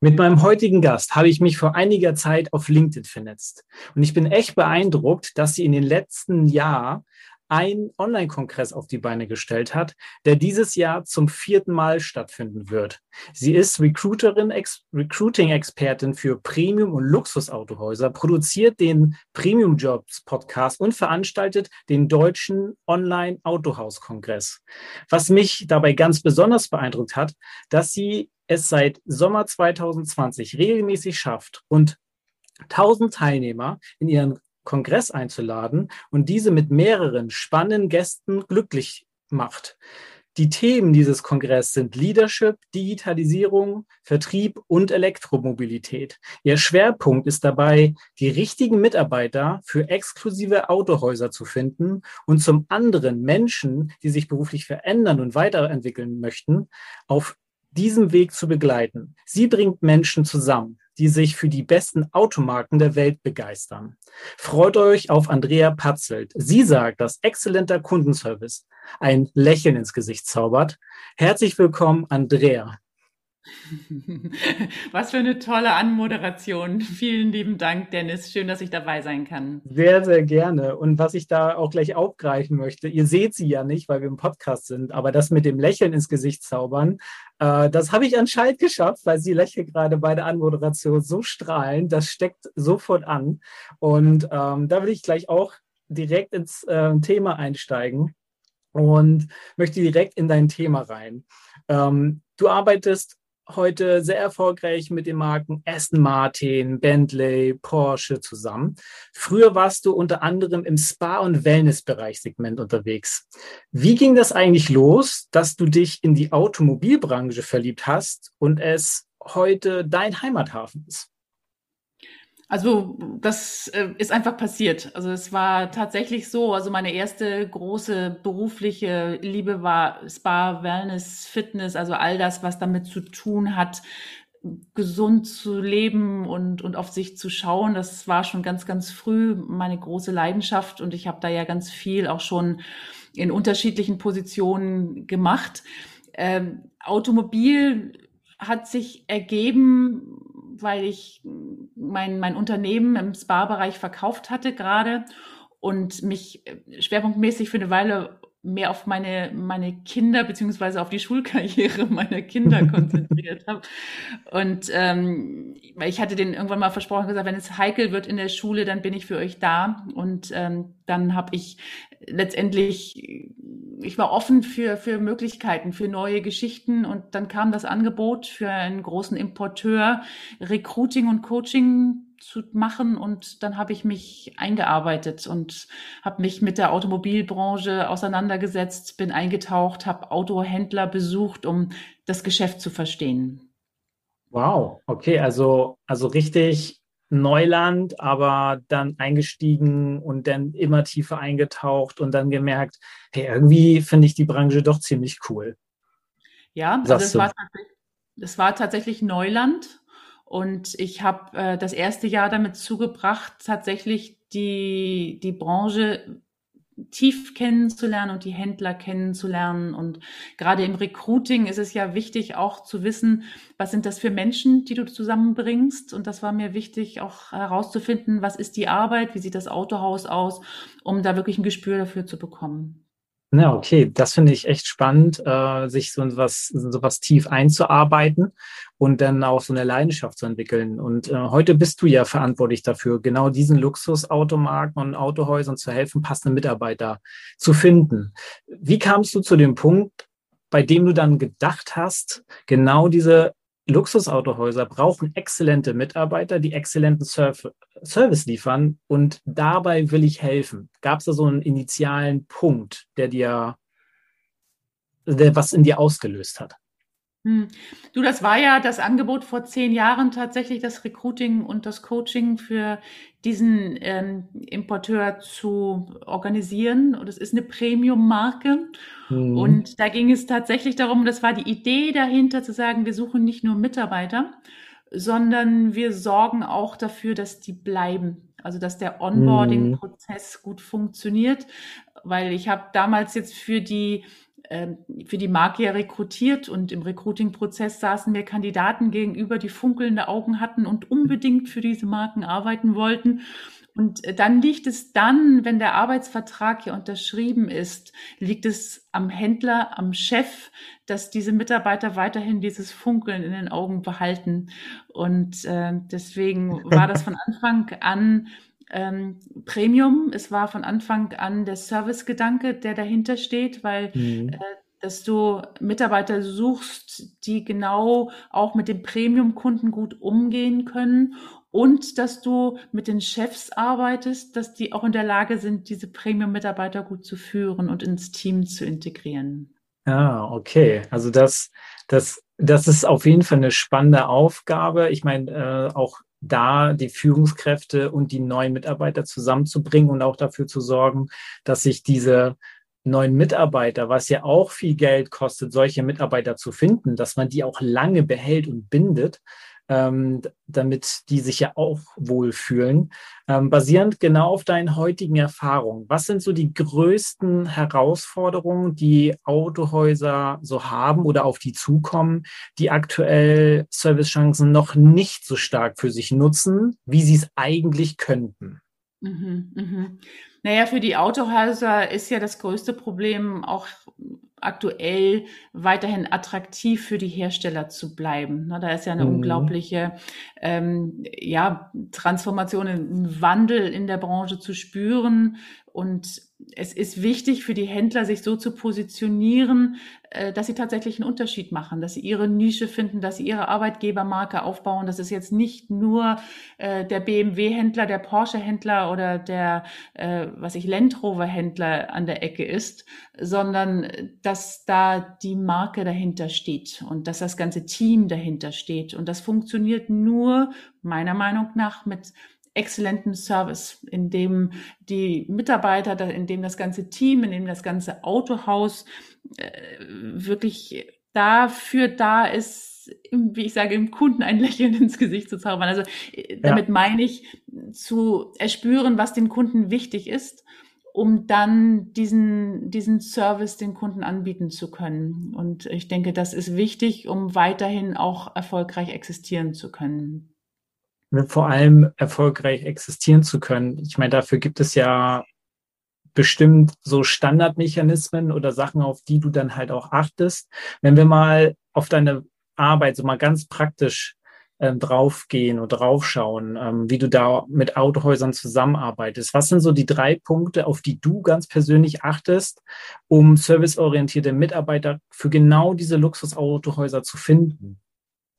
Mit meinem heutigen Gast habe ich mich vor einiger Zeit auf LinkedIn vernetzt. Und ich bin echt beeindruckt, dass sie in den letzten Jahr einen Online-Kongress auf die Beine gestellt hat, der dieses Jahr zum vierten Mal stattfinden wird. Sie ist Recruiterin, Ex Recruiting-Expertin für Premium- und Luxusautohäuser, produziert den Premium Jobs Podcast und veranstaltet den deutschen Online-Autohaus-Kongress. Was mich dabei ganz besonders beeindruckt hat, dass sie es seit Sommer 2020 regelmäßig schafft, rund 1000 Teilnehmer in ihren Kongress einzuladen und diese mit mehreren spannenden Gästen glücklich macht. Die Themen dieses Kongresses sind Leadership, Digitalisierung, Vertrieb und Elektromobilität. Ihr Schwerpunkt ist dabei, die richtigen Mitarbeiter für exklusive Autohäuser zu finden und zum anderen Menschen, die sich beruflich verändern und weiterentwickeln möchten, auf diesem Weg zu begleiten. Sie bringt Menschen zusammen, die sich für die besten Automarken der Welt begeistern. Freut euch auf Andrea Patzelt. Sie sagt, dass exzellenter Kundenservice ein Lächeln ins Gesicht zaubert. Herzlich willkommen, Andrea. Was für eine tolle Anmoderation. Vielen lieben Dank, Dennis. Schön, dass ich dabei sein kann. Sehr, sehr gerne. Und was ich da auch gleich aufgreifen möchte, ihr seht sie ja nicht, weil wir im Podcast sind, aber das mit dem Lächeln ins Gesicht zaubern, äh, das habe ich anscheinend geschafft, weil sie lächelt gerade bei der Anmoderation so strahlend. Das steckt sofort an. Und ähm, da will ich gleich auch direkt ins äh, Thema einsteigen und möchte direkt in dein Thema rein. Ähm, du arbeitest heute sehr erfolgreich mit den Marken Aston Martin, Bentley, Porsche zusammen. Früher warst du unter anderem im Spa- und Wellnessbereich-Segment unterwegs. Wie ging das eigentlich los, dass du dich in die Automobilbranche verliebt hast und es heute dein Heimathafen ist? Also das äh, ist einfach passiert. Also es war tatsächlich so. Also meine erste große berufliche Liebe war Spa, Wellness, Fitness, also all das, was damit zu tun hat, gesund zu leben und, und auf sich zu schauen. Das war schon ganz, ganz früh meine große Leidenschaft und ich habe da ja ganz viel auch schon in unterschiedlichen Positionen gemacht. Ähm, Automobil hat sich ergeben, weil ich mein, mein Unternehmen im Spa-Bereich verkauft hatte gerade und mich äh, schwerpunktmäßig für eine Weile mehr auf meine, meine Kinder beziehungsweise auf die Schulkarriere meiner Kinder konzentriert habe. Und ähm, ich hatte denen irgendwann mal versprochen gesagt, wenn es heikel wird in der Schule, dann bin ich für euch da. Und ähm, dann habe ich letztendlich, ich war offen für, für Möglichkeiten, für neue Geschichten. Und dann kam das Angebot für einen großen Importeur, Recruiting und Coaching zu machen und dann habe ich mich eingearbeitet und habe mich mit der Automobilbranche auseinandergesetzt, bin eingetaucht, habe Autohändler besucht, um das Geschäft zu verstehen. Wow, okay, also also richtig Neuland, aber dann eingestiegen und dann immer tiefer eingetaucht und dann gemerkt, hey, irgendwie finde ich die Branche doch ziemlich cool. Ja, also es war, es war tatsächlich Neuland und ich habe äh, das erste Jahr damit zugebracht, tatsächlich die, die Branche tief kennenzulernen und die Händler kennenzulernen. Und gerade im Recruiting ist es ja wichtig, auch zu wissen, was sind das für Menschen, die du zusammenbringst. Und das war mir wichtig, auch herauszufinden, was ist die Arbeit, wie sieht das Autohaus aus, um da wirklich ein Gespür dafür zu bekommen. Ja, okay, das finde ich echt spannend, äh, sich so was, so was tief einzuarbeiten und dann auch so eine Leidenschaft zu entwickeln. Und äh, heute bist du ja verantwortlich dafür, genau diesen Luxusautomarken und Autohäusern zu helfen, passende Mitarbeiter zu finden. Wie kamst du zu dem Punkt, bei dem du dann gedacht hast, genau diese Luxusautohäuser brauchen exzellente Mitarbeiter, die exzellenten Surf Service liefern und dabei will ich helfen. Gab es da so einen initialen Punkt, der dir, der was in dir ausgelöst hat? Hm. Du, das war ja das Angebot vor zehn Jahren tatsächlich, das Recruiting und das Coaching für diesen ähm, Importeur zu organisieren. Und es ist eine Premium-Marke. Mhm. Und da ging es tatsächlich darum, das war die Idee dahinter zu sagen, wir suchen nicht nur Mitarbeiter, sondern wir sorgen auch dafür, dass die bleiben. Also dass der Onboarding-Prozess mhm. gut funktioniert. Weil ich habe damals jetzt für die für die Marke ja rekrutiert und im Recruiting-Prozess saßen mir Kandidaten gegenüber, die funkelnde Augen hatten und unbedingt für diese Marken arbeiten wollten. Und äh, dann liegt es dann, wenn der Arbeitsvertrag hier unterschrieben ist, liegt es am Händler, am Chef, dass diese Mitarbeiter weiterhin dieses Funkeln in den Augen behalten. Und äh, deswegen war das von Anfang an ähm, Premium. Es war von Anfang an der Servicegedanke, der dahinter steht, weil mhm. äh, dass du Mitarbeiter suchst, die genau auch mit dem Premium-Kunden gut umgehen können und dass du mit den Chefs arbeitest, dass die auch in der Lage sind, diese Premium-Mitarbeiter gut zu führen und ins Team zu integrieren. Ah, okay. Also das, das, das ist auf jeden Fall eine spannende Aufgabe. Ich meine, äh, auch da die Führungskräfte und die neuen Mitarbeiter zusammenzubringen und auch dafür zu sorgen, dass sich diese neuen Mitarbeiter, was ja auch viel Geld kostet, solche Mitarbeiter zu finden, dass man die auch lange behält und bindet, ähm, damit die sich ja auch wohlfühlen. Ähm, basierend genau auf deinen heutigen Erfahrungen, was sind so die größten Herausforderungen, die Autohäuser so haben oder auf die zukommen, die aktuell Servicechancen noch nicht so stark für sich nutzen, wie sie es eigentlich könnten? Mhm, mhm. Naja, für die Autohäuser ist ja das größte Problem auch aktuell weiterhin attraktiv für die Hersteller zu bleiben. Da ist ja eine mhm. unglaubliche ähm, ja, Transformation, ein Wandel in der Branche zu spüren. Und es ist wichtig für die Händler, sich so zu positionieren, äh, dass sie tatsächlich einen Unterschied machen, dass sie ihre Nische finden, dass sie ihre Arbeitgebermarke aufbauen. Das ist jetzt nicht nur äh, der BMW-Händler, der Porsche-Händler oder der, äh, was ich, Land Rover-Händler an der Ecke ist, sondern dass da die Marke dahinter steht und dass das ganze Team dahinter steht. Und das funktioniert nur, meiner Meinung nach, mit exzellentem Service, in dem die Mitarbeiter, in dem das ganze Team, in dem das ganze Autohaus äh, wirklich dafür da ist, wie ich sage, im Kunden ein Lächeln ins Gesicht zu zaubern. Also äh, damit ja. meine ich zu erspüren, was den Kunden wichtig ist, um dann diesen, diesen Service den Kunden anbieten zu können. Und ich denke, das ist wichtig, um weiterhin auch erfolgreich existieren zu können vor allem erfolgreich existieren zu können. Ich meine, dafür gibt es ja bestimmt so Standardmechanismen oder Sachen, auf die du dann halt auch achtest. Wenn wir mal auf deine Arbeit so mal ganz praktisch ähm, draufgehen und draufschauen, ähm, wie du da mit Autohäusern zusammenarbeitest. Was sind so die drei Punkte, auf die du ganz persönlich achtest, um serviceorientierte Mitarbeiter für genau diese Luxusautohäuser zu finden?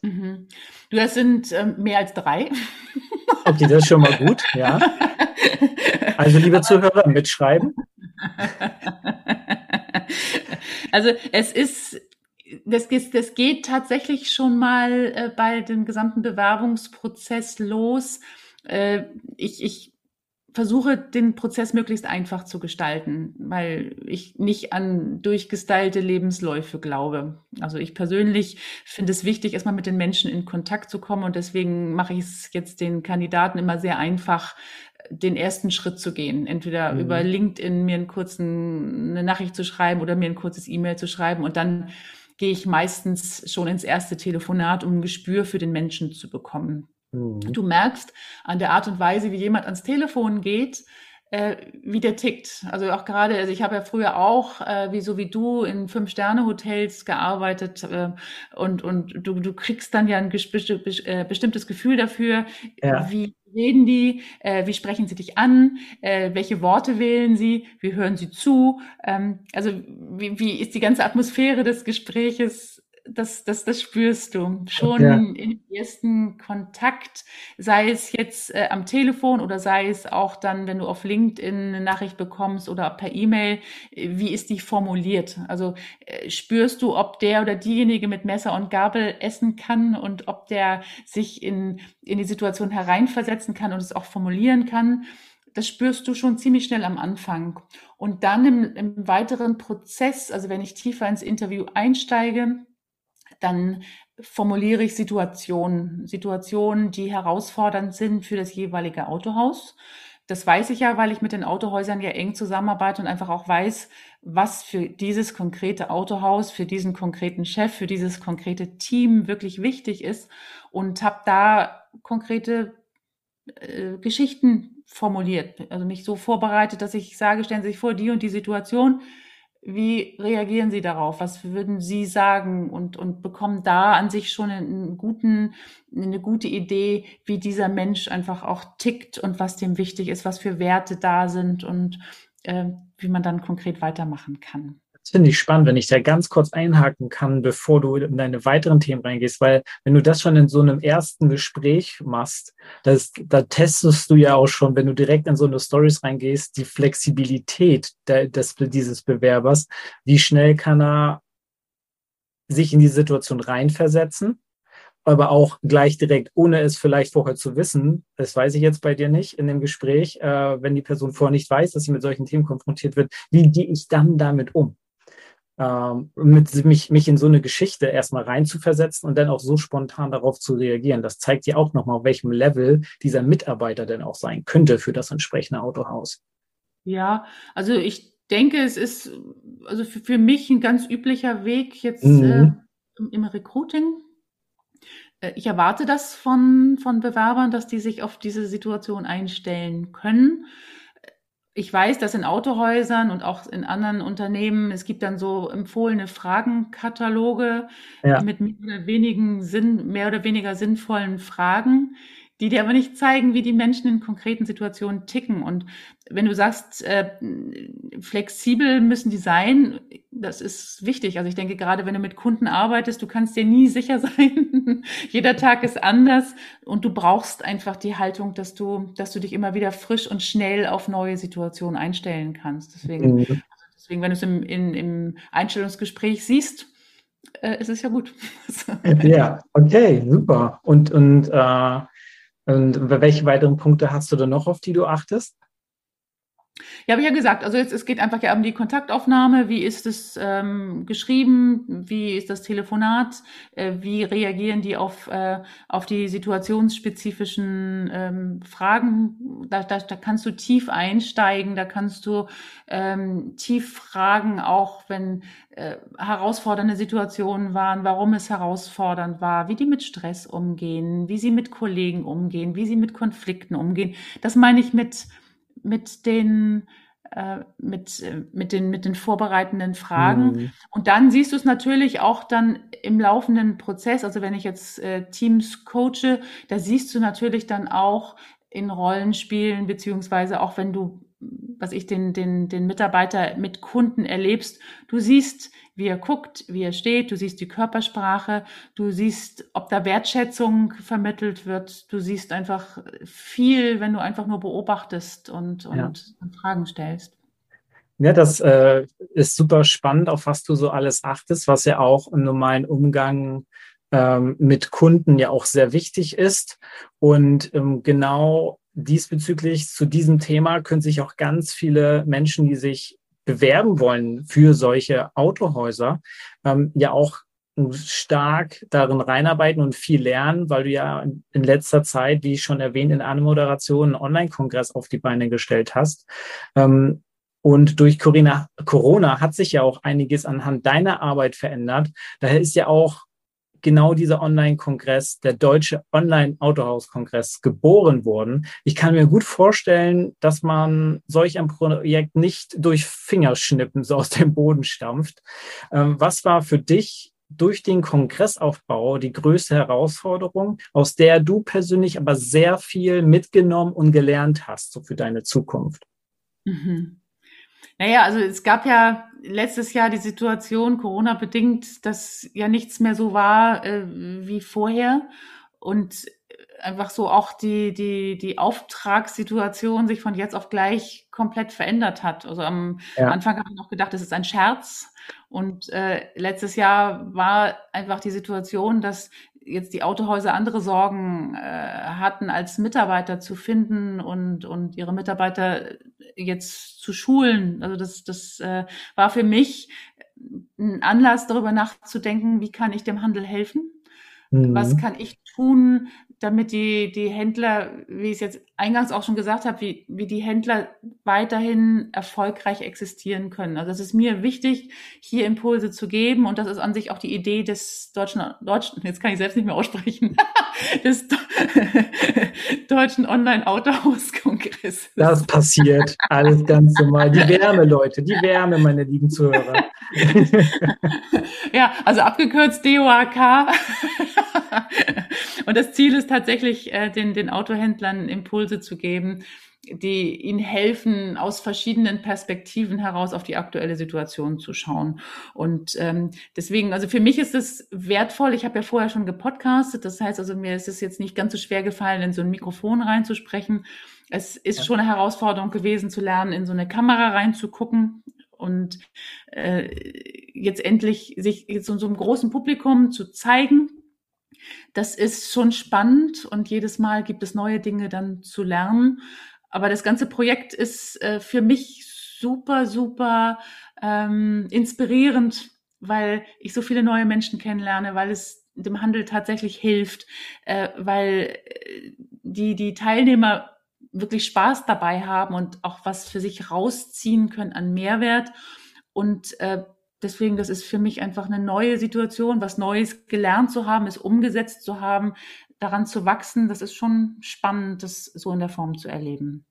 Mhm. Du, das sind ähm, mehr als drei. Okay, das ist schon mal gut, ja. Also, liebe Zuhörer, mitschreiben. Also, es ist, das, das geht tatsächlich schon mal äh, bei dem gesamten Bewerbungsprozess los. Äh, ich, ich versuche, den Prozess möglichst einfach zu gestalten, weil ich nicht an durchgestylte Lebensläufe glaube. Also ich persönlich finde es wichtig, erstmal mit den Menschen in Kontakt zu kommen und deswegen mache ich es jetzt den Kandidaten immer sehr einfach, den ersten Schritt zu gehen. Entweder mhm. über LinkedIn mir einen kurzen, eine Nachricht zu schreiben oder mir ein kurzes E-Mail zu schreiben und dann gehe ich meistens schon ins erste Telefonat, um ein Gespür für den Menschen zu bekommen. Mhm. Du merkst an der Art und Weise, wie jemand ans Telefon geht, äh, wie der tickt. Also auch gerade, also ich habe ja früher auch, äh, wie so wie du, in Fünf-Sterne-Hotels gearbeitet äh, und, und du, du kriegst dann ja ein äh, bestimmtes Gefühl dafür, ja. wie reden die, äh, wie sprechen sie dich an, äh, welche Worte wählen sie, wie hören sie zu. Ähm, also wie, wie ist die ganze Atmosphäre des Gespräches das, das, das spürst du schon ja. im ersten Kontakt, sei es jetzt äh, am Telefon oder sei es auch dann, wenn du auf LinkedIn eine Nachricht bekommst oder per E-Mail, wie ist die formuliert? Also äh, spürst du, ob der oder diejenige mit Messer und Gabel essen kann und ob der sich in, in die Situation hereinversetzen kann und es auch formulieren kann? das spürst du schon ziemlich schnell am Anfang. Und dann im, im, weiteren Prozess, also wenn ich tiefer ins Interview einsteige, dann formuliere ich Situationen, Situationen, die herausfordernd sind für das jeweilige Autohaus. Das weiß ich ja, weil ich mit den Autohäusern ja eng zusammenarbeite und einfach auch weiß, was für dieses konkrete Autohaus, für diesen konkreten Chef, für dieses konkrete Team wirklich wichtig ist und habe da konkrete äh, Geschichten formuliert, also mich so vorbereitet, dass ich sage, stellen Sie sich vor, die und die Situation, wie reagieren Sie darauf? Was würden Sie sagen? Und, und bekommen da an sich schon einen guten, eine gute Idee, wie dieser Mensch einfach auch tickt und was dem wichtig ist, was für Werte da sind und äh, wie man dann konkret weitermachen kann. Das finde ich spannend, wenn ich da ganz kurz einhaken kann, bevor du in deine weiteren Themen reingehst, weil wenn du das schon in so einem ersten Gespräch machst, das, da testest du ja auch schon, wenn du direkt in so eine Stories reingehst, die Flexibilität des, dieses Bewerbers. Wie schnell kann er sich in die Situation reinversetzen? aber auch gleich direkt, ohne es vielleicht vorher zu wissen, das weiß ich jetzt bei dir nicht in dem Gespräch, äh, wenn die Person vorher nicht weiß, dass sie mit solchen Themen konfrontiert wird, wie gehe ich dann damit um? Ähm, mit mich, mich in so eine Geschichte erstmal reinzuversetzen und dann auch so spontan darauf zu reagieren. Das zeigt dir auch nochmal, auf welchem Level dieser Mitarbeiter denn auch sein könnte für das entsprechende Autohaus. Ja, also ich denke, es ist also für, für mich ein ganz üblicher Weg jetzt mhm. äh, im, im Recruiting. Äh, ich erwarte das von, von Bewerbern, dass die sich auf diese Situation einstellen können ich weiß, dass in Autohäusern und auch in anderen Unternehmen, es gibt dann so empfohlene Fragenkataloge ja. mit mehr oder, wenigen Sinn, mehr oder weniger sinnvollen Fragen, die dir aber nicht zeigen, wie die Menschen in konkreten Situationen ticken. Und wenn du sagst, äh, flexibel müssen die sein, das ist wichtig. Also ich denke, gerade wenn du mit Kunden arbeitest, du kannst dir nie sicher sein. Jeder Tag ist anders und du brauchst einfach die Haltung, dass du, dass du dich immer wieder frisch und schnell auf neue Situationen einstellen kannst. Deswegen, mhm. deswegen wenn du es im, in, im Einstellungsgespräch siehst, äh, ist es ja gut. ja, okay, super. Und, und äh und welche weiteren Punkte hast du da noch, auf die du achtest? Ja, habe ich ja gesagt, also jetzt, es geht einfach ja um die Kontaktaufnahme. Wie ist es ähm, geschrieben? Wie ist das Telefonat? Äh, wie reagieren die auf, äh, auf die situationsspezifischen ähm, Fragen? Da, da, da kannst du tief einsteigen, da kannst du ähm, tief fragen, auch wenn äh, herausfordernde Situationen waren, warum es herausfordernd war, wie die mit Stress umgehen, wie sie mit Kollegen umgehen, wie sie mit Konflikten umgehen. Das meine ich mit mit den äh, mit, mit, den, mit den vorbereitenden Fragen. Mhm. Und dann siehst du es natürlich auch dann im laufenden Prozess. Also wenn ich jetzt äh, Teams coache, da siehst du natürlich dann auch in Rollenspielen, beziehungsweise auch wenn du was ich den, den, den Mitarbeiter mit Kunden erlebst. Du siehst, wie er guckt, wie er steht, du siehst die Körpersprache, du siehst, ob da Wertschätzung vermittelt wird, du siehst einfach viel, wenn du einfach nur beobachtest und, und, ja. und Fragen stellst. Ja, das äh, ist super spannend, auf was du so alles achtest, was ja auch im normalen Umgang ähm, mit Kunden ja auch sehr wichtig ist. Und ähm, genau diesbezüglich zu diesem Thema können sich auch ganz viele Menschen, die sich bewerben wollen für solche Autohäuser, ähm, ja auch stark darin reinarbeiten und viel lernen, weil du ja in letzter Zeit, wie ich schon erwähnt, in einer Moderation einen Online-Kongress auf die Beine gestellt hast. Ähm, und durch Corona, Corona hat sich ja auch einiges anhand deiner Arbeit verändert. Daher ist ja auch genau dieser Online-Kongress, der deutsche Online-Autohaus-Kongress, geboren worden. Ich kann mir gut vorstellen, dass man solch ein Projekt nicht durch Fingerschnippen so aus dem Boden stampft. Ähm, was war für dich durch den Kongressaufbau die größte Herausforderung, aus der du persönlich aber sehr viel mitgenommen und gelernt hast, so für deine Zukunft? Mhm. Naja, also es gab ja letztes Jahr die Situation Corona bedingt, dass ja nichts mehr so war äh, wie vorher und einfach so auch die, die, die Auftragssituation sich von jetzt auf gleich komplett verändert hat. Also am ja. Anfang habe ich noch gedacht, es ist ein Scherz. Und äh, letztes Jahr war einfach die Situation, dass jetzt die Autohäuser andere Sorgen äh, hatten, als Mitarbeiter zu finden und, und ihre Mitarbeiter jetzt zu schulen. Also das, das äh, war für mich ein Anlass, darüber nachzudenken, wie kann ich dem Handel helfen? Mhm. Was kann ich tun, damit die, die Händler, wie ich es jetzt eingangs auch schon gesagt habe, wie, wie die Händler weiterhin erfolgreich existieren können. Also es ist mir wichtig, hier Impulse zu geben und das ist an sich auch die Idee des deutschen, deutschen jetzt kann ich selbst nicht mehr aussprechen, des deutschen Online-Autohaus-Kongresses. Das passiert, alles ganz normal. Die Wärme, Leute, die Wärme, meine lieben Zuhörer. ja, also abgekürzt DOAK. Und das Ziel ist tatsächlich, äh, den, den Autohändlern Impulse zu geben, die ihnen helfen, aus verschiedenen Perspektiven heraus auf die aktuelle Situation zu schauen. Und ähm, deswegen, also für mich ist es wertvoll. Ich habe ja vorher schon gepodcastet. Das heißt also, mir ist es jetzt nicht ganz so schwer gefallen, in so ein Mikrofon reinzusprechen. Es ist ja. schon eine Herausforderung gewesen, zu lernen, in so eine Kamera reinzugucken und äh, jetzt endlich sich jetzt in so einem großen Publikum zu zeigen das ist schon spannend und jedes Mal gibt es neue Dinge dann zu lernen. Aber das ganze Projekt ist äh, für mich super, super ähm, inspirierend, weil ich so viele neue Menschen kennenlerne, weil es dem Handel tatsächlich hilft, äh, weil äh, die, die Teilnehmer wirklich Spaß dabei haben und auch was für sich rausziehen können an Mehrwert. Und äh, Deswegen, das ist für mich einfach eine neue Situation, was Neues gelernt zu haben, es umgesetzt zu haben, daran zu wachsen. Das ist schon spannend, das so in der Form zu erleben.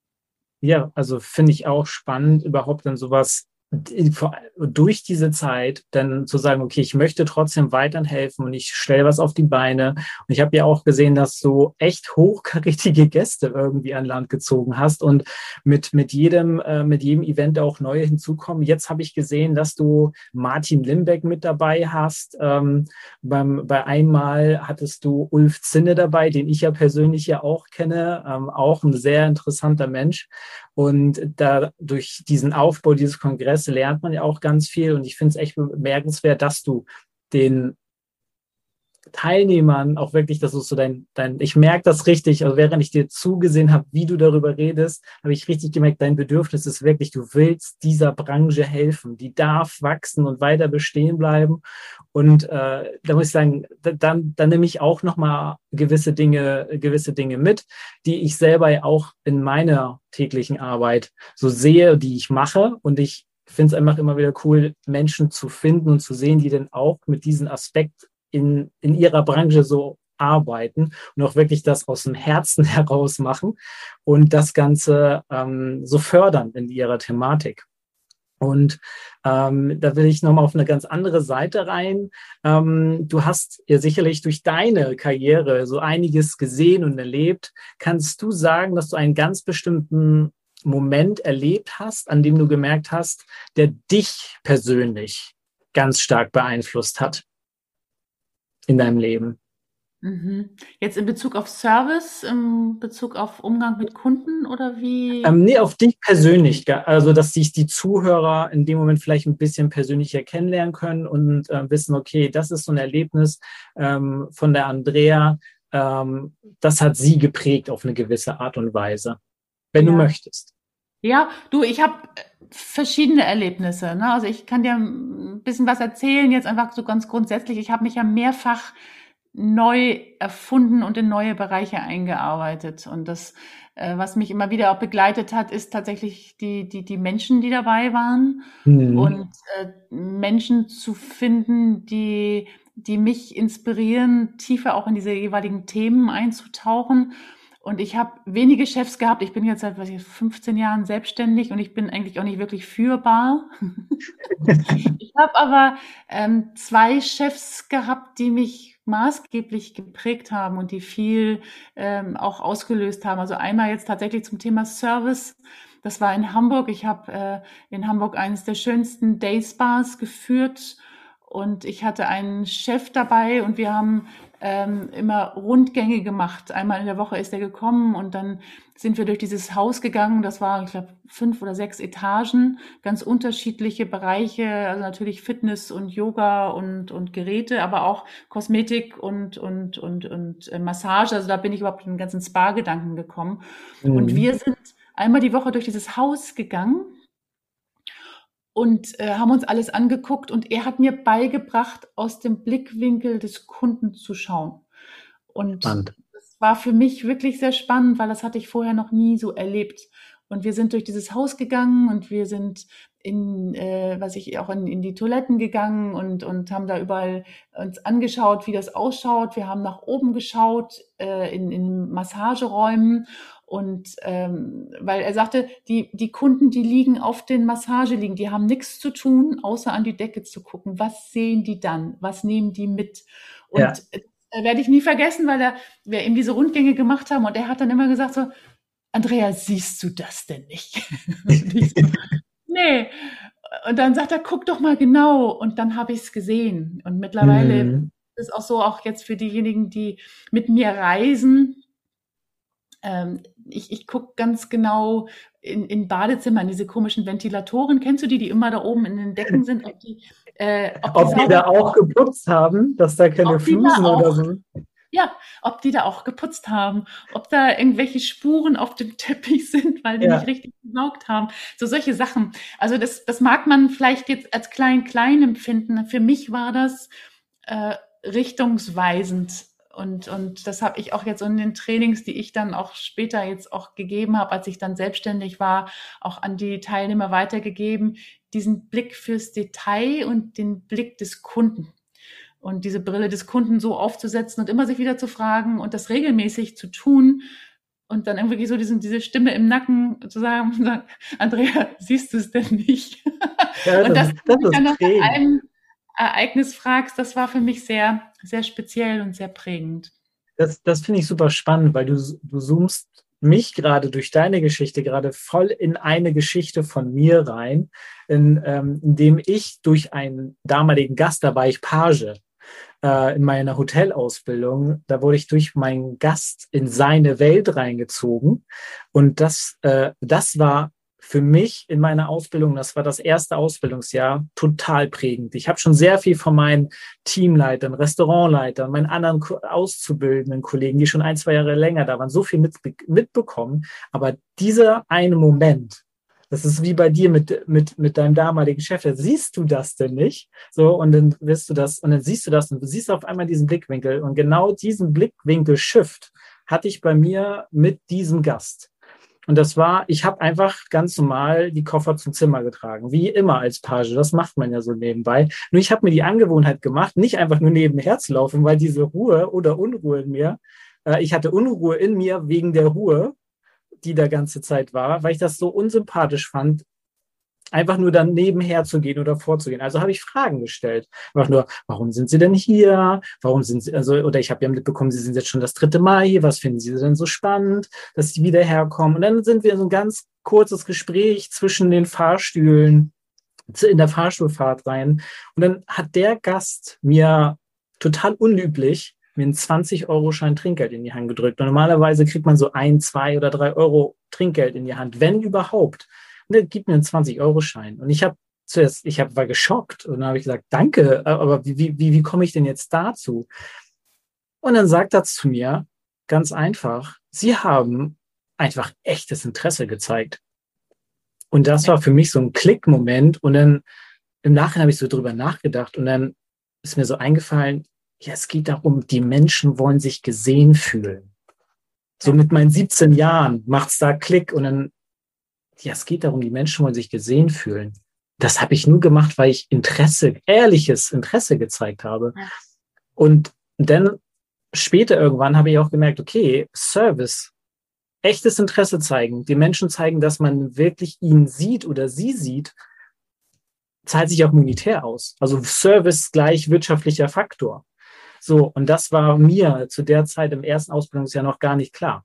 Ja, also finde ich auch spannend, überhaupt dann sowas durch diese Zeit dann zu sagen, okay, ich möchte trotzdem weiterhin helfen und ich stelle was auf die Beine. Und ich habe ja auch gesehen, dass du echt hochkarätige Gäste irgendwie an Land gezogen hast und mit, mit jedem, äh, mit jedem Event auch neue hinzukommen. Jetzt habe ich gesehen, dass du Martin Limbeck mit dabei hast. Ähm, beim, bei einmal hattest du Ulf Zinne dabei, den ich ja persönlich ja auch kenne, ähm, auch ein sehr interessanter Mensch. Und da durch diesen Aufbau dieses Kongresses lernt man ja auch ganz viel. Und ich finde es echt bemerkenswert, dass du den Teilnehmern auch wirklich, das ist so dein, dein ich merke das richtig, also während ich dir zugesehen habe, wie du darüber redest, habe ich richtig gemerkt, dein Bedürfnis ist wirklich, du willst dieser Branche helfen, die darf wachsen und weiter bestehen bleiben. Und äh, da muss ich sagen, dann, dann nehme ich auch nochmal gewisse Dinge, gewisse Dinge mit, die ich selber ja auch in meiner täglichen Arbeit so sehe, die ich mache. Und ich finde es einfach immer wieder cool, Menschen zu finden und zu sehen, die dann auch mit diesem Aspekt in, in ihrer Branche so arbeiten und auch wirklich das aus dem Herzen heraus machen und das Ganze ähm, so fördern in ihrer Thematik. Und ähm, da will ich nochmal auf eine ganz andere Seite rein. Ähm, du hast ja sicherlich durch deine Karriere so einiges gesehen und erlebt. Kannst du sagen, dass du einen ganz bestimmten Moment erlebt hast, an dem du gemerkt hast, der dich persönlich ganz stark beeinflusst hat? In deinem Leben? Mhm. Jetzt in Bezug auf Service, in Bezug auf Umgang mit Kunden oder wie? Ähm, nee, auf dich persönlich. Also, dass sich die Zuhörer in dem Moment vielleicht ein bisschen persönlicher kennenlernen können und äh, wissen, okay, das ist so ein Erlebnis ähm, von der Andrea. Ähm, das hat sie geprägt auf eine gewisse Art und Weise, wenn ja. du möchtest. Ja, du, ich habe verschiedene Erlebnisse. Ne? Also ich kann dir ein bisschen was erzählen, jetzt einfach so ganz grundsätzlich. Ich habe mich ja mehrfach neu erfunden und in neue Bereiche eingearbeitet. Und das, äh, was mich immer wieder auch begleitet hat, ist tatsächlich die, die, die Menschen, die dabei waren. Mhm. Und äh, Menschen zu finden, die, die mich inspirieren, tiefer auch in diese jeweiligen Themen einzutauchen und ich habe wenige Chefs gehabt. Ich bin jetzt seit was ich, 15 Jahren selbstständig und ich bin eigentlich auch nicht wirklich führbar. ich habe aber ähm, zwei Chefs gehabt, die mich maßgeblich geprägt haben und die viel ähm, auch ausgelöst haben. Also einmal jetzt tatsächlich zum Thema Service. Das war in Hamburg. Ich habe äh, in Hamburg eines der schönsten Day Spas geführt und ich hatte einen Chef dabei und wir haben ähm, immer Rundgänge gemacht. Einmal in der Woche ist er gekommen und dann sind wir durch dieses Haus gegangen. Das war, ich glaube, fünf oder sechs Etagen, ganz unterschiedliche Bereiche, also natürlich Fitness und Yoga und, und Geräte, aber auch Kosmetik und, und, und, und äh, Massage. Also da bin ich überhaupt in den ganzen Spa-Gedanken gekommen. Mhm. Und wir sind einmal die Woche durch dieses Haus gegangen und äh, haben uns alles angeguckt und er hat mir beigebracht, aus dem Blickwinkel des Kunden zu schauen. Und spannend. das war für mich wirklich sehr spannend, weil das hatte ich vorher noch nie so erlebt. Und wir sind durch dieses Haus gegangen und wir sind in, äh, was ich auch in, in die Toiletten gegangen und, und haben da überall uns angeschaut, wie das ausschaut. Wir haben nach oben geschaut äh, in, in Massageräumen und ähm, weil er sagte, die, die Kunden, die liegen auf den Massageliegen, die haben nichts zu tun, außer an die Decke zu gucken. Was sehen die dann? Was nehmen die mit? Und ja. äh, werde ich nie vergessen, weil er, wir eben diese Rundgänge gemacht haben und er hat dann immer gesagt so, Andrea, siehst du das denn nicht? so, nee. Und dann sagt er, guck doch mal genau. Und dann habe ich es gesehen. Und mittlerweile mhm. ist auch so, auch jetzt für diejenigen, die mit mir reisen, ähm, ich, ich gucke ganz genau in, in Badezimmern, diese komischen Ventilatoren, kennst du die, die immer da oben in den Decken sind? Ob die, äh, ob ob die da auch geputzt haben, dass da keine Flusen oder so. Ja, ob die da auch geputzt haben, ob da irgendwelche Spuren auf dem Teppich sind, weil die ja. nicht richtig gesaugt haben. So solche Sachen. Also das, das mag man vielleicht jetzt als klein, klein empfinden. Für mich war das äh, richtungsweisend und, und das habe ich auch jetzt in den Trainings, die ich dann auch später jetzt auch gegeben habe, als ich dann selbstständig war, auch an die Teilnehmer weitergegeben, diesen Blick fürs Detail und den Blick des Kunden. Und diese Brille des Kunden so aufzusetzen und immer sich wieder zu fragen und das regelmäßig zu tun und dann irgendwie so diesen, diese Stimme im Nacken zu sagen, Andrea, siehst du es denn nicht? Ja, das, und das, das ist dann noch bei einem Ereignis fragst, das war für mich sehr, sehr speziell und sehr prägend. Das, das finde ich super spannend, weil du, du zoomst mich gerade durch deine Geschichte gerade voll in eine Geschichte von mir rein, in, ähm, indem ich durch einen damaligen Gast, da war ich Page äh, in meiner Hotelausbildung, da wurde ich durch meinen Gast in seine Welt reingezogen und das, äh, das war für mich in meiner Ausbildung, das war das erste Ausbildungsjahr, total prägend. Ich habe schon sehr viel von meinen Teamleitern, Restaurantleitern, meinen anderen auszubildenden Kollegen, die schon ein, zwei Jahre länger da waren, so viel mit, mitbekommen. Aber dieser eine Moment, das ist wie bei dir mit, mit, mit deinem damaligen Chef. Da siehst du das denn nicht? So, und dann wirst du das, und dann siehst du das und du siehst auf einmal diesen Blickwinkel. Und genau diesen Blickwinkel-Shift hatte ich bei mir mit diesem Gast. Und das war, ich habe einfach ganz normal die Koffer zum Zimmer getragen, wie immer als Page. Das macht man ja so nebenbei. Nur ich habe mir die Angewohnheit gemacht, nicht einfach nur nebenher zu laufen, weil diese Ruhe oder Unruhe in mir, äh, ich hatte Unruhe in mir wegen der Ruhe, die da ganze Zeit war, weil ich das so unsympathisch fand, einfach nur dann nebenher zu gehen oder vorzugehen. Also habe ich Fragen gestellt. Einfach nur, warum sind Sie denn hier? Warum sind Sie, also, oder ich habe ja mitbekommen, Sie sind jetzt schon das dritte Mal hier. Was finden Sie denn so spannend, dass Sie wieder herkommen? Und dann sind wir in so ein ganz kurzes Gespräch zwischen den Fahrstühlen, in der Fahrstuhlfahrt rein. Und dann hat der Gast mir total unüblich mir einen 20-Euro-Schein Trinkgeld in die Hand gedrückt. Und normalerweise kriegt man so ein, zwei oder drei Euro Trinkgeld in die Hand, wenn überhaupt ne, gib mir einen 20-Euro-Schein. Und ich habe zuerst, ich hab, war geschockt und dann habe ich gesagt, danke, aber wie, wie, wie komme ich denn jetzt dazu? Und dann sagt er zu mir, ganz einfach, Sie haben einfach echtes Interesse gezeigt. Und das war für mich so ein Klickmoment. Und dann im Nachhinein habe ich so drüber nachgedacht und dann ist mir so eingefallen, ja, es geht darum, die Menschen wollen sich gesehen fühlen. So mit meinen 17 Jahren macht's da Klick und dann ja, es geht darum, die Menschen wollen sich gesehen fühlen. Das habe ich nur gemacht, weil ich Interesse, ehrliches Interesse gezeigt habe. Ja. Und dann später irgendwann habe ich auch gemerkt, okay, Service, echtes Interesse zeigen, die Menschen zeigen, dass man wirklich ihn sieht oder sie sieht, zahlt sich auch monetär aus. Also Service gleich wirtschaftlicher Faktor. So, und das war mir zu der Zeit im ersten Ausbildungsjahr noch gar nicht klar.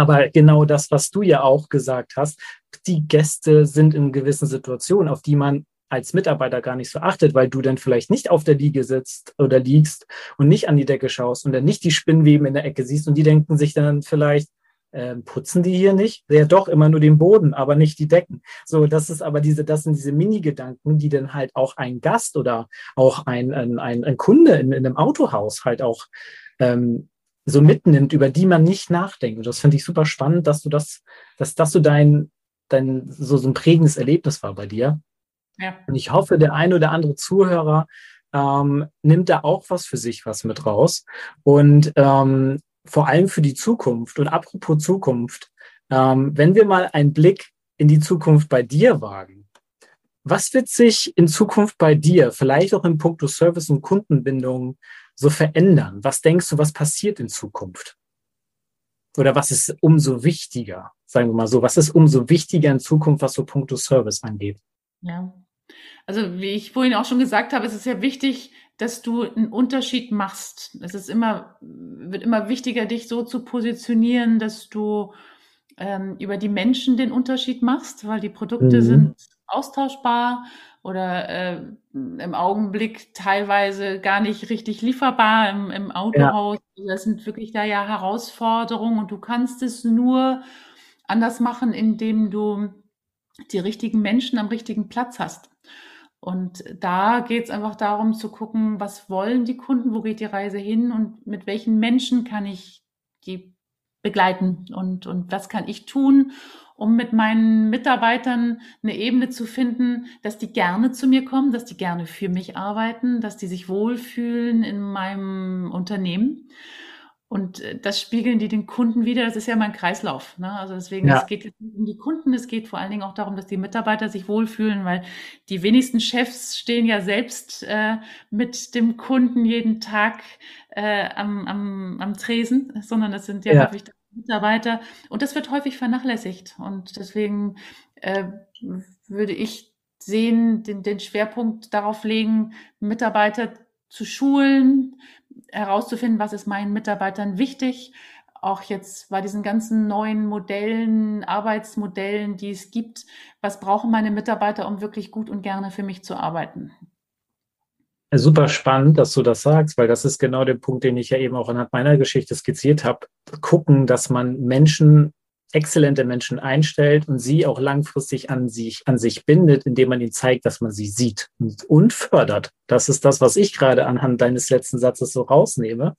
Aber genau das, was du ja auch gesagt hast, die Gäste sind in gewissen Situationen, auf die man als Mitarbeiter gar nicht so achtet, weil du dann vielleicht nicht auf der Liege sitzt oder liegst und nicht an die Decke schaust und dann nicht die Spinnweben in der Ecke siehst und die denken sich dann vielleicht, äh, putzen die hier nicht? Ja, doch, immer nur den Boden, aber nicht die Decken. So, das ist aber diese, das sind diese Mini-Gedanken, die dann halt auch ein Gast oder auch ein, ein, ein, ein Kunde in, in einem Autohaus halt auch ähm, so mitnimmt, über die man nicht nachdenkt. Und das finde ich super spannend, dass du das, dass das so dein, dein so, so ein prägendes Erlebnis war bei dir. Ja. Und ich hoffe, der ein oder andere Zuhörer ähm, nimmt da auch was für sich was mit raus. Und ähm, vor allem für die Zukunft. Und apropos Zukunft, ähm, wenn wir mal einen Blick in die Zukunft bei dir wagen, was wird sich in Zukunft bei dir, vielleicht auch in puncto Service und Kundenbindung, so verändern? Was denkst du, was passiert in Zukunft? Oder was ist umso wichtiger? Sagen wir mal so, was ist umso wichtiger in Zukunft, was so puncto Service angeht? Ja. Also, wie ich vorhin auch schon gesagt habe, es ist ja wichtig, dass du einen Unterschied machst. Es ist immer, wird immer wichtiger, dich so zu positionieren, dass du ähm, über die Menschen den Unterschied machst, weil die Produkte mhm. sind austauschbar oder äh, im Augenblick teilweise gar nicht richtig lieferbar im, im Autohaus. Ja. Das sind wirklich da ja Herausforderungen und du kannst es nur anders machen, indem du die richtigen Menschen am richtigen Platz hast. Und da geht es einfach darum zu gucken, was wollen die Kunden, wo geht die Reise hin und mit welchen Menschen kann ich die begleiten und, und was kann ich tun, um mit meinen Mitarbeitern eine Ebene zu finden, dass die gerne zu mir kommen, dass die gerne für mich arbeiten, dass die sich wohlfühlen in meinem Unternehmen. Und äh, das spiegeln die den Kunden wieder. Das ist ja mein Kreislauf. Ne? Also deswegen, ja. es geht nicht um die Kunden, es geht vor allen Dingen auch darum, dass die Mitarbeiter sich wohlfühlen, weil die wenigsten Chefs stehen ja selbst äh, mit dem Kunden jeden Tag äh, am, am, am Tresen, sondern das sind ja, ja. häufig Mitarbeiter. Und das wird häufig vernachlässigt. Und deswegen äh, würde ich sehen, den, den Schwerpunkt darauf legen, Mitarbeiter zu schulen, herauszufinden, was ist meinen Mitarbeitern wichtig. Auch jetzt bei diesen ganzen neuen Modellen, Arbeitsmodellen, die es gibt, was brauchen meine Mitarbeiter, um wirklich gut und gerne für mich zu arbeiten? Super spannend, dass du das sagst, weil das ist genau der Punkt, den ich ja eben auch anhand meiner Geschichte skizziert habe. Gucken, dass man Menschen exzellente Menschen einstellt und sie auch langfristig an sich, an sich bindet, indem man ihnen zeigt, dass man sie sieht und fördert. Das ist das, was ich gerade anhand deines letzten Satzes so rausnehme.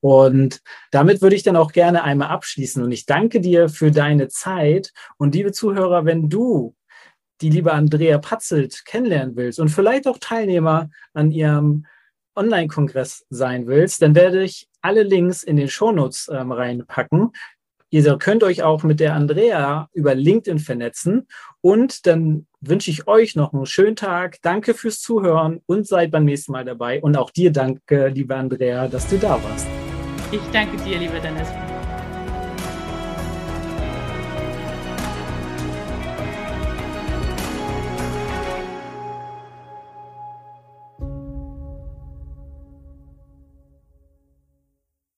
Und damit würde ich dann auch gerne einmal abschließen. Und ich danke dir für deine Zeit. Und liebe Zuhörer, wenn du die liebe Andrea Patzelt kennenlernen willst und vielleicht auch Teilnehmer an ihrem Online-Kongress sein willst, dann werde ich alle Links in den Shownotes ähm, reinpacken. Ihr könnt euch auch mit der Andrea über LinkedIn vernetzen. Und dann wünsche ich euch noch einen schönen Tag. Danke fürs Zuhören und seid beim nächsten Mal dabei. Und auch dir danke, liebe Andrea, dass du da warst. Ich danke dir, lieber Dennis.